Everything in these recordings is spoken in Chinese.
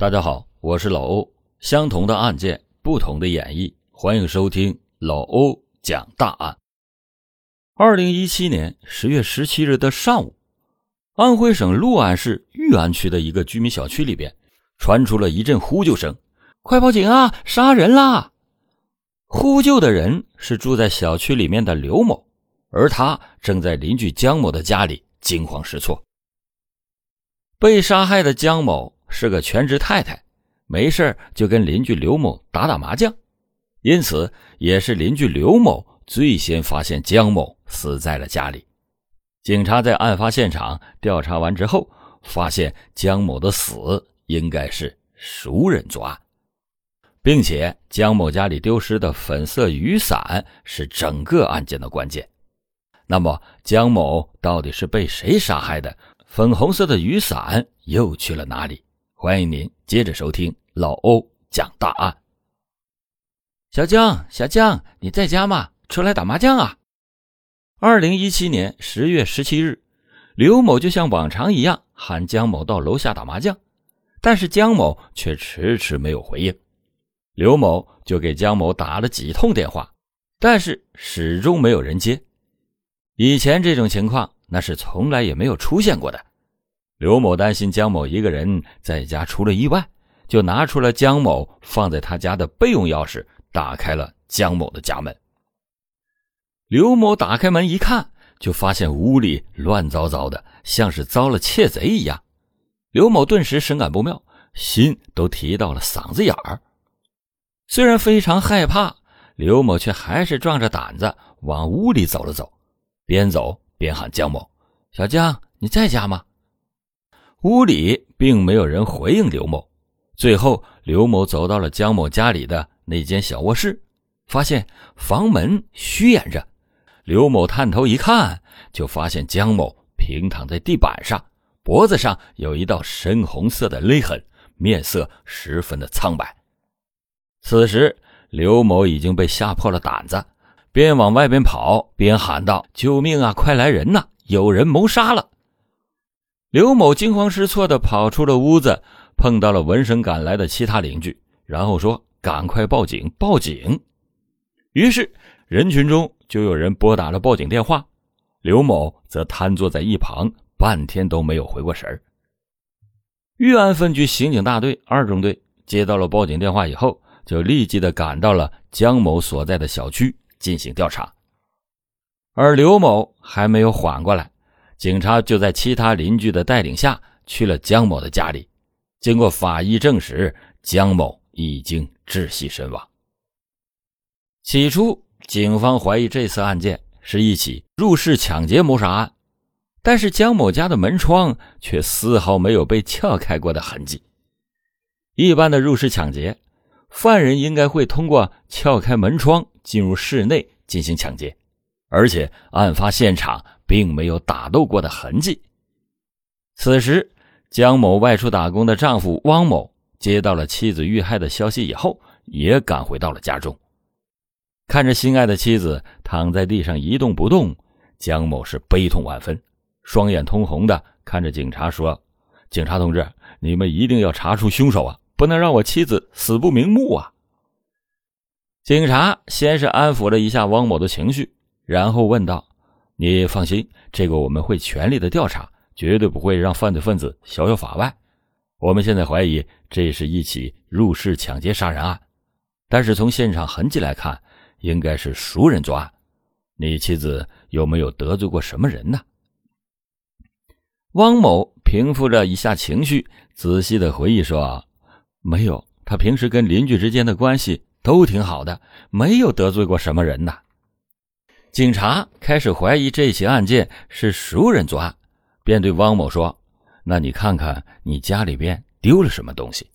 大家好，我是老欧。相同的案件，不同的演绎，欢迎收听老欧讲大案。二零一七年十月十七日的上午，安徽省六安市裕安区的一个居民小区里边传出了一阵呼救声：“快报警啊！杀人啦！”呼救的人是住在小区里面的刘某，而他正在邻居江某的家里惊慌失措。被杀害的江某。是个全职太太，没事就跟邻居刘某打打麻将，因此也是邻居刘某最先发现江某死在了家里。警察在案发现场调查完之后，发现江某的死应该是熟人作案，并且江某家里丢失的粉色雨伞是整个案件的关键。那么江某到底是被谁杀害的？粉红色的雨伞又去了哪里？欢迎您接着收听老欧讲大案。小江，小江，你在家吗？出来打麻将啊！二零一七年十月十七日，刘某就像往常一样喊江某到楼下打麻将，但是江某却迟迟没有回应。刘某就给江某打了几通电话，但是始终没有人接。以前这种情况那是从来也没有出现过的。刘某担心江某一个人在家出了意外，就拿出了江某放在他家的备用钥匙，打开了江某的家门。刘某打开门一看，就发现屋里乱糟糟的，像是遭了窃贼一样。刘某顿时深感不妙，心都提到了嗓子眼儿。虽然非常害怕，刘某却还是壮着胆子往屋里走了走，边走边喊江某：“小江，你在家吗？”屋里并没有人回应刘某，最后刘某走到了江某家里的那间小卧室，发现房门虚掩着。刘某探头一看，就发现江某平躺在地板上，脖子上有一道深红色的勒痕，面色十分的苍白。此时，刘某已经被吓破了胆子，边往外边跑边喊道：“救命啊！快来人呐！有人谋杀了！”刘某惊慌失措地跑出了屋子，碰到了闻声赶来的其他邻居，然后说：“赶快报警！报警！”于是人群中就有人拨打了报警电话。刘某则瘫坐在一旁，半天都没有回过神儿。裕安分局刑警大队二中队接到了报警电话以后，就立即的赶到了江某所在的小区进行调查，而刘某还没有缓过来。警察就在其他邻居的带领下去了江某的家里，经过法医证实，江某已经窒息身亡。起初，警方怀疑这次案件是一起入室抢劫谋杀案，但是江某家的门窗却丝毫没有被撬开过的痕迹。一般的入室抢劫，犯人应该会通过撬开门窗进入室内进行抢劫，而且案发现场。并没有打斗过的痕迹。此时，江某外出打工的丈夫汪某接到了妻子遇害的消息以后，也赶回到了家中。看着心爱的妻子躺在地上一动不动，江某是悲痛万分，双眼通红的看着警察说：“警察同志，你们一定要查出凶手啊，不能让我妻子死不瞑目啊！”警察先是安抚了一下汪某的情绪，然后问道。你放心，这个我们会全力的调查，绝对不会让犯罪分子逍遥法外。我们现在怀疑这是一起入室抢劫杀人案，但是从现场痕迹来看，应该是熟人作案。你妻子有没有得罪过什么人呢？汪某平复了一下情绪，仔细的回忆说：“没有，他平时跟邻居之间的关系都挺好的，没有得罪过什么人呐。”警察开始怀疑这起案件是熟人作案，便对汪某说：“那你看看你家里边丢了什么东西。”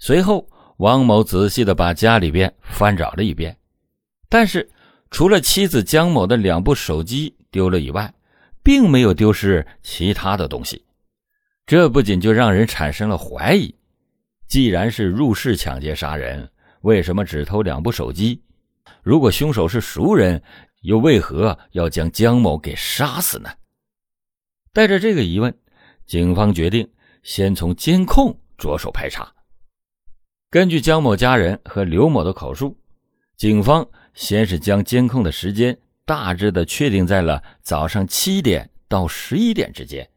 随后，汪某仔细的把家里边翻找了一遍，但是除了妻子江某的两部手机丢了以外，并没有丢失其他的东西。这不仅就让人产生了怀疑：既然是入室抢劫杀人，为什么只偷两部手机？如果凶手是熟人？又为何要将江某给杀死呢？带着这个疑问，警方决定先从监控着手排查。根据江某家人和刘某的口述，警方先是将监控的时间大致的确定在了早上七点到十一点之间。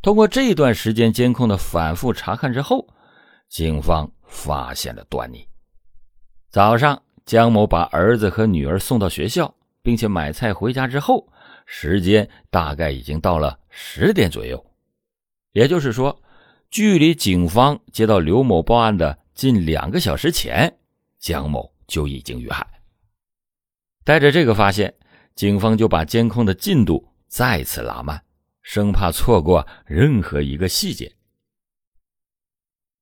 通过这段时间监控的反复查看之后，警方发现了端倪。早上，江某把儿子和女儿送到学校，并且买菜回家之后，时间大概已经到了十点左右。也就是说，距离警方接到刘某报案的。近两个小时前，江某就已经遇害。带着这个发现，警方就把监控的进度再次拉慢，生怕错过任何一个细节。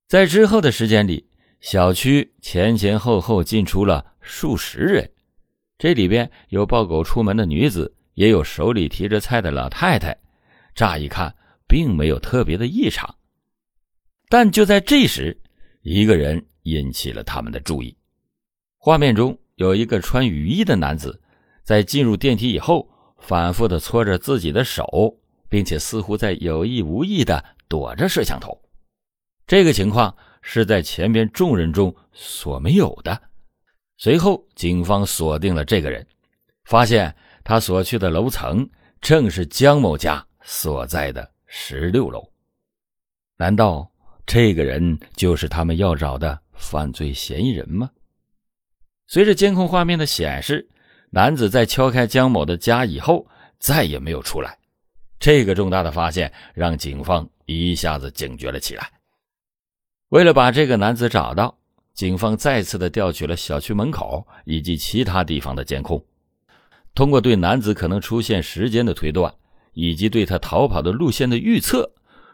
在之后的时间里，小区前前后后进出了数十人，这里边有抱狗出门的女子，也有手里提着菜的老太太。乍一看，并没有特别的异常，但就在这时。一个人引起了他们的注意。画面中有一个穿雨衣的男子，在进入电梯以后，反复的搓着自己的手，并且似乎在有意无意的躲着摄像头。这个情况是在前边众人中所没有的。随后，警方锁定了这个人，发现他所去的楼层正是江某家所在的十六楼。难道？这个人就是他们要找的犯罪嫌疑人吗？随着监控画面的显示，男子在敲开江某的家以后再也没有出来。这个重大的发现让警方一下子警觉了起来。为了把这个男子找到，警方再次的调取了小区门口以及其他地方的监控，通过对男子可能出现时间的推断，以及对他逃跑的路线的预测。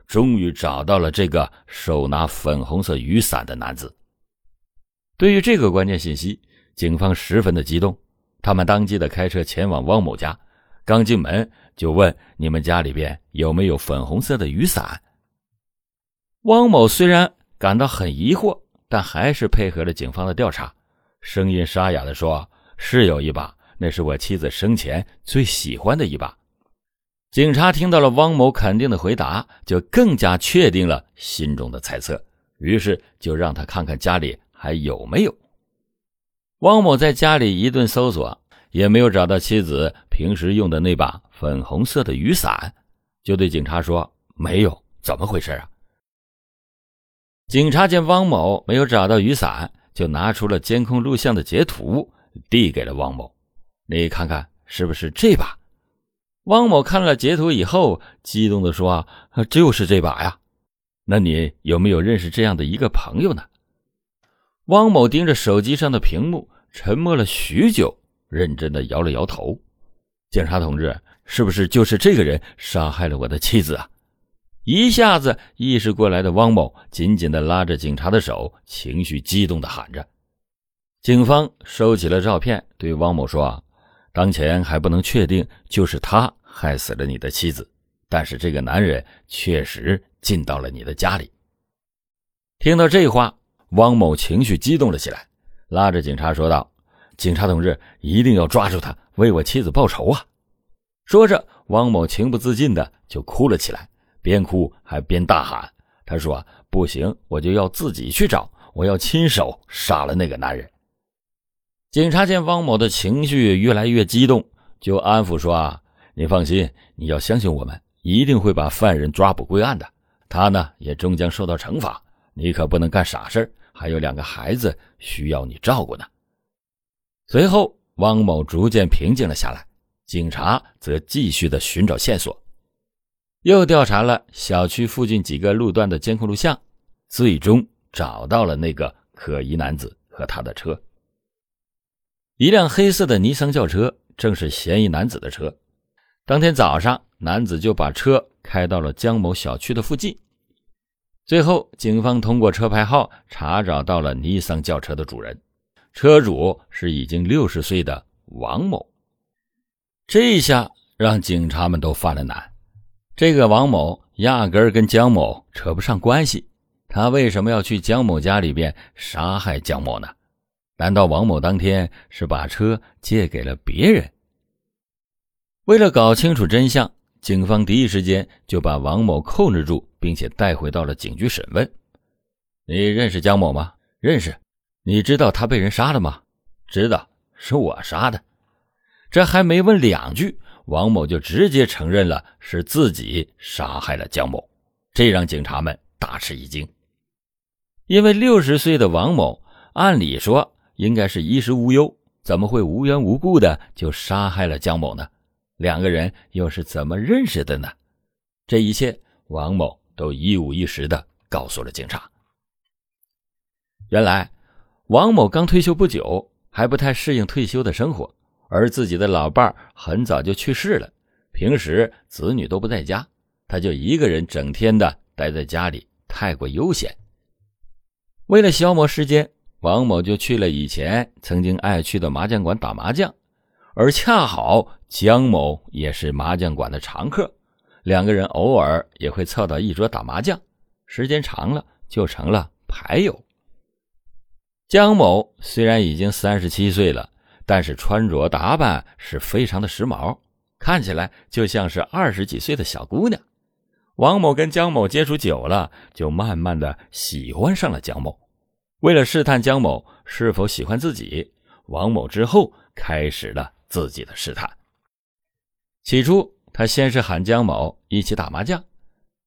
终于找到了这个手拿粉红色雨伞的男子。对于这个关键信息，警方十分的激动，他们当即的开车前往汪某家。刚进门就问：“你们家里边有没有粉红色的雨伞？”汪某虽然感到很疑惑，但还是配合了警方的调查，声音沙哑的说：“是有一把，那是我妻子生前最喜欢的一把。”警察听到了汪某肯定的回答，就更加确定了心中的猜测，于是就让他看看家里还有没有。汪某在家里一顿搜索，也没有找到妻子平时用的那把粉红色的雨伞，就对警察说：“没有，怎么回事啊？”警察见汪某没有找到雨伞，就拿出了监控录像的截图，递给了汪某：“你看看，是不是这把？”汪某看了截图以后，激动地说：“啊，就是这把呀！那你有没有认识这样的一个朋友呢？”汪某盯着手机上的屏幕，沉默了许久，认真的摇了摇头。警察同志，是不是就是这个人杀害了我的妻子啊？一下子意识过来的汪某，紧紧的拉着警察的手，情绪激动的喊着。警方收起了照片，对汪某说。当前还不能确定就是他害死了你的妻子，但是这个男人确实进到了你的家里。听到这话，汪某情绪激动了起来，拉着警察说道：“警察同志，一定要抓住他，为我妻子报仇啊！”说着，汪某情不自禁的就哭了起来，边哭还边大喊：“他说不行，我就要自己去找，我要亲手杀了那个男人。”警察见汪某的情绪越来越激动，就安抚说：“啊，你放心，你要相信我们，一定会把犯人抓捕归案的。他呢，也终将受到惩罚。你可不能干傻事还有两个孩子需要你照顾呢。”随后，汪某逐渐平静了下来，警察则继续的寻找线索，又调查了小区附近几个路段的监控录像，最终找到了那个可疑男子和他的车。一辆黑色的尼桑轿车正是嫌疑男子的车。当天早上，男子就把车开到了江某小区的附近。最后，警方通过车牌号查找到了尼桑轿车的主人，车主是已经六十岁的王某。这下让警察们都犯了难。这个王某压根儿跟江某扯不上关系，他为什么要去江某家里边杀害江某呢？难道王某当天是把车借给了别人？为了搞清楚真相，警方第一时间就把王某控制住，并且带回到了警局审问。你认识江某吗？认识。你知道他被人杀了吗？知道，是我杀的。这还没问两句，王某就直接承认了是自己杀害了江某，这让警察们大吃一惊。因为六十岁的王某，按理说应该是衣食无忧，怎么会无缘无故的就杀害了江某呢？两个人又是怎么认识的呢？这一切，王某都一五一十的告诉了警察。原来。王某刚退休不久，还不太适应退休的生活，而自己的老伴儿很早就去世了，平时子女都不在家，他就一个人整天的待在家里，太过悠闲。为了消磨时间，王某就去了以前曾经爱去的麻将馆打麻将，而恰好江某也是麻将馆的常客，两个人偶尔也会凑到一桌打麻将，时间长了就成了牌友。江某虽然已经三十七岁了，但是穿着打扮是非常的时髦，看起来就像是二十几岁的小姑娘。王某跟江某接触久了，就慢慢的喜欢上了江某。为了试探江某是否喜欢自己，王某之后开始了自己的试探。起初，他先是喊江某一起打麻将，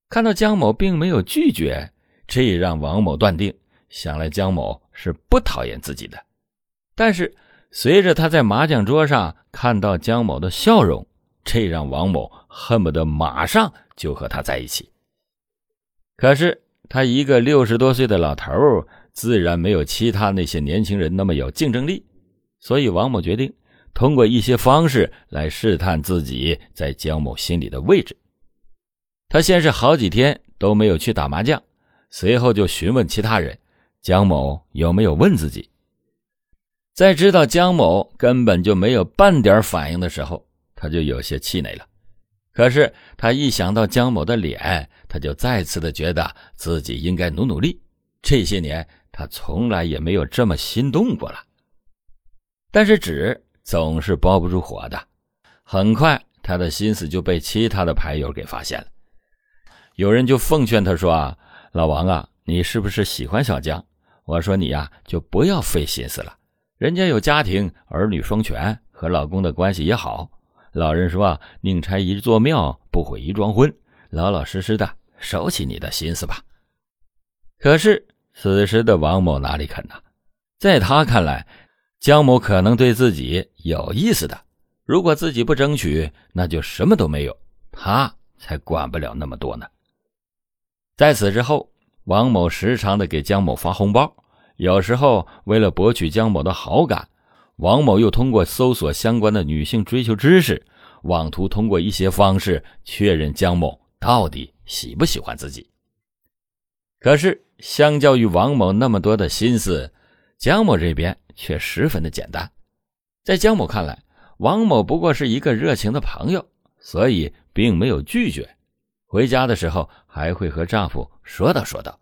看到江某并没有拒绝，这也让王某断定。想来江某是不讨厌自己的，但是随着他在麻将桌上看到江某的笑容，这让王某恨不得马上就和他在一起。可是他一个六十多岁的老头自然没有其他那些年轻人那么有竞争力，所以王某决定通过一些方式来试探自己在江某心里的位置。他先是好几天都没有去打麻将，随后就询问其他人。江某有没有问自己？在知道江某根本就没有半点反应的时候，他就有些气馁了。可是他一想到江某的脸，他就再次的觉得自己应该努努力。这些年他从来也没有这么心动过了。但是纸总是包不住火的，很快他的心思就被其他的牌友给发现了。有人就奉劝他说：“啊，老王啊，你是不是喜欢小江？”我说你呀，就不要费心思了。人家有家庭，儿女双全，和老公的关系也好。老人说：“宁拆一座庙，不毁一桩婚。”老老实实的收起你的心思吧。可是此时的王某哪里肯呢？在他看来，江某可能对自己有意思的。如果自己不争取，那就什么都没有。他才管不了那么多呢。在此之后。王某时常的给江某发红包，有时候为了博取江某的好感，王某又通过搜索相关的女性追求知识，妄图通过一些方式确认江某到底喜不喜欢自己。可是，相较于王某那么多的心思，江某这边却十分的简单。在江某看来，王某不过是一个热情的朋友，所以并没有拒绝。回家的时候还会和丈夫说道说道，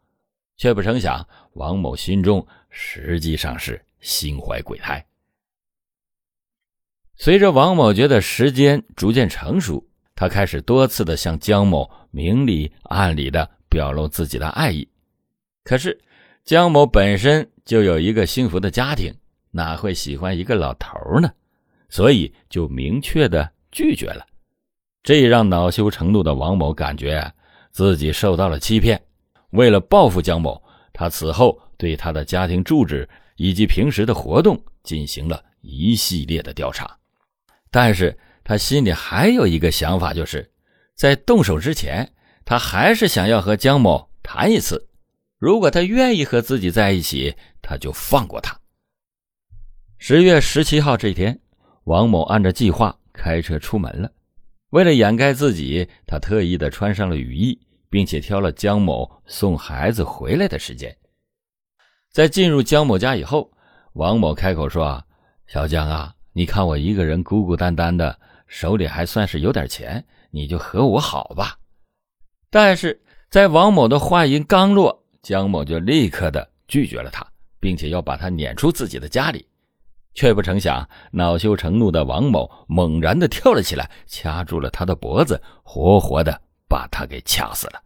却不成想王某心中实际上是心怀鬼胎。随着王某觉得时间逐渐成熟，他开始多次的向江某明里暗里的表露自己的爱意。可是江某本身就有一个幸福的家庭，哪会喜欢一个老头呢？所以就明确的拒绝了。这让恼羞成怒的王某感觉自己受到了欺骗。为了报复江某，他此后对他的家庭住址以及平时的活动进行了一系列的调查。但是他心里还有一个想法，就是在动手之前，他还是想要和江某谈一次。如果他愿意和自己在一起，他就放过他。十月十七号这天，王某按照计划开车出门了。为了掩盖自己，他特意的穿上了雨衣，并且挑了江某送孩子回来的时间。在进入江某家以后，王某开口说：“小江啊，你看我一个人孤孤单单的，手里还算是有点钱，你就和我好吧。”但是在王某的话音刚落，江某就立刻的拒绝了他，并且要把他撵出自己的家里。却不成想，恼羞成怒的王某猛然的跳了起来，掐住了他的脖子，活活的把他给掐死了。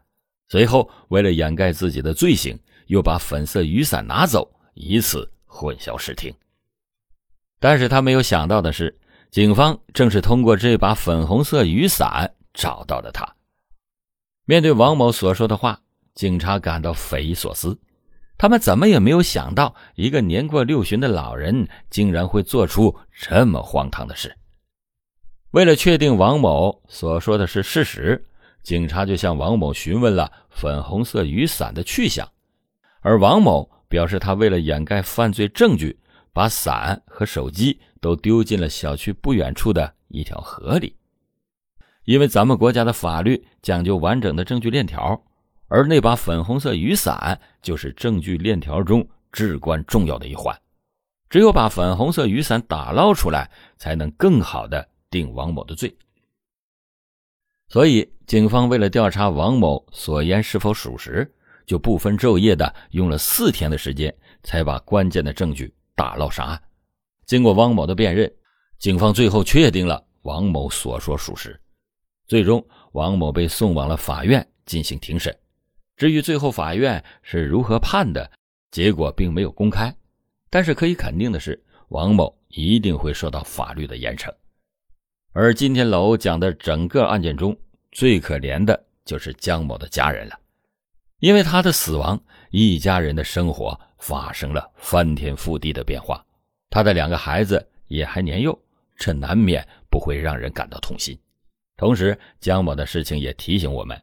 随后，为了掩盖自己的罪行，又把粉色雨伞拿走，以此混淆视听。但是他没有想到的是，警方正是通过这把粉红色雨伞找到了他。面对王某所说的话，警察感到匪夷所思。他们怎么也没有想到，一个年过六旬的老人竟然会做出这么荒唐的事。为了确定王某所说的是事实，警察就向王某询问了粉红色雨伞的去向，而王某表示，他为了掩盖犯罪证据，把伞和手机都丢进了小区不远处的一条河里。因为咱们国家的法律讲究完整的证据链条。而那把粉红色雨伞就是证据链条中至关重要的一环，只有把粉红色雨伞打捞出来，才能更好的定王某的罪。所以，警方为了调查王某所言是否属实，就不分昼夜的用了四天的时间，才把关键的证据打捞上岸。经过汪某的辨认，警方最后确定了王某所说属实。最终，王某被送往了法院进行庭审。至于最后法院是如何判的，结果并没有公开，但是可以肯定的是，王某一定会受到法律的严惩。而今天老欧讲的整个案件中最可怜的就是江某的家人了，因为他的死亡，一家人的生活发生了翻天覆地的变化。他的两个孩子也还年幼，这难免不会让人感到痛心。同时，江某的事情也提醒我们，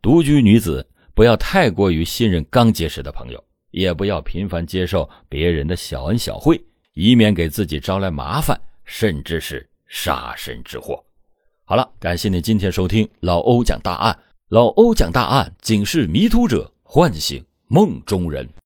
独居女子。不要太过于信任刚结识的朋友，也不要频繁接受别人的小恩小惠，以免给自己招来麻烦，甚至是杀身之祸。好了，感谢你今天收听老欧讲大案，老欧讲大案，警示迷途者，唤醒梦中人。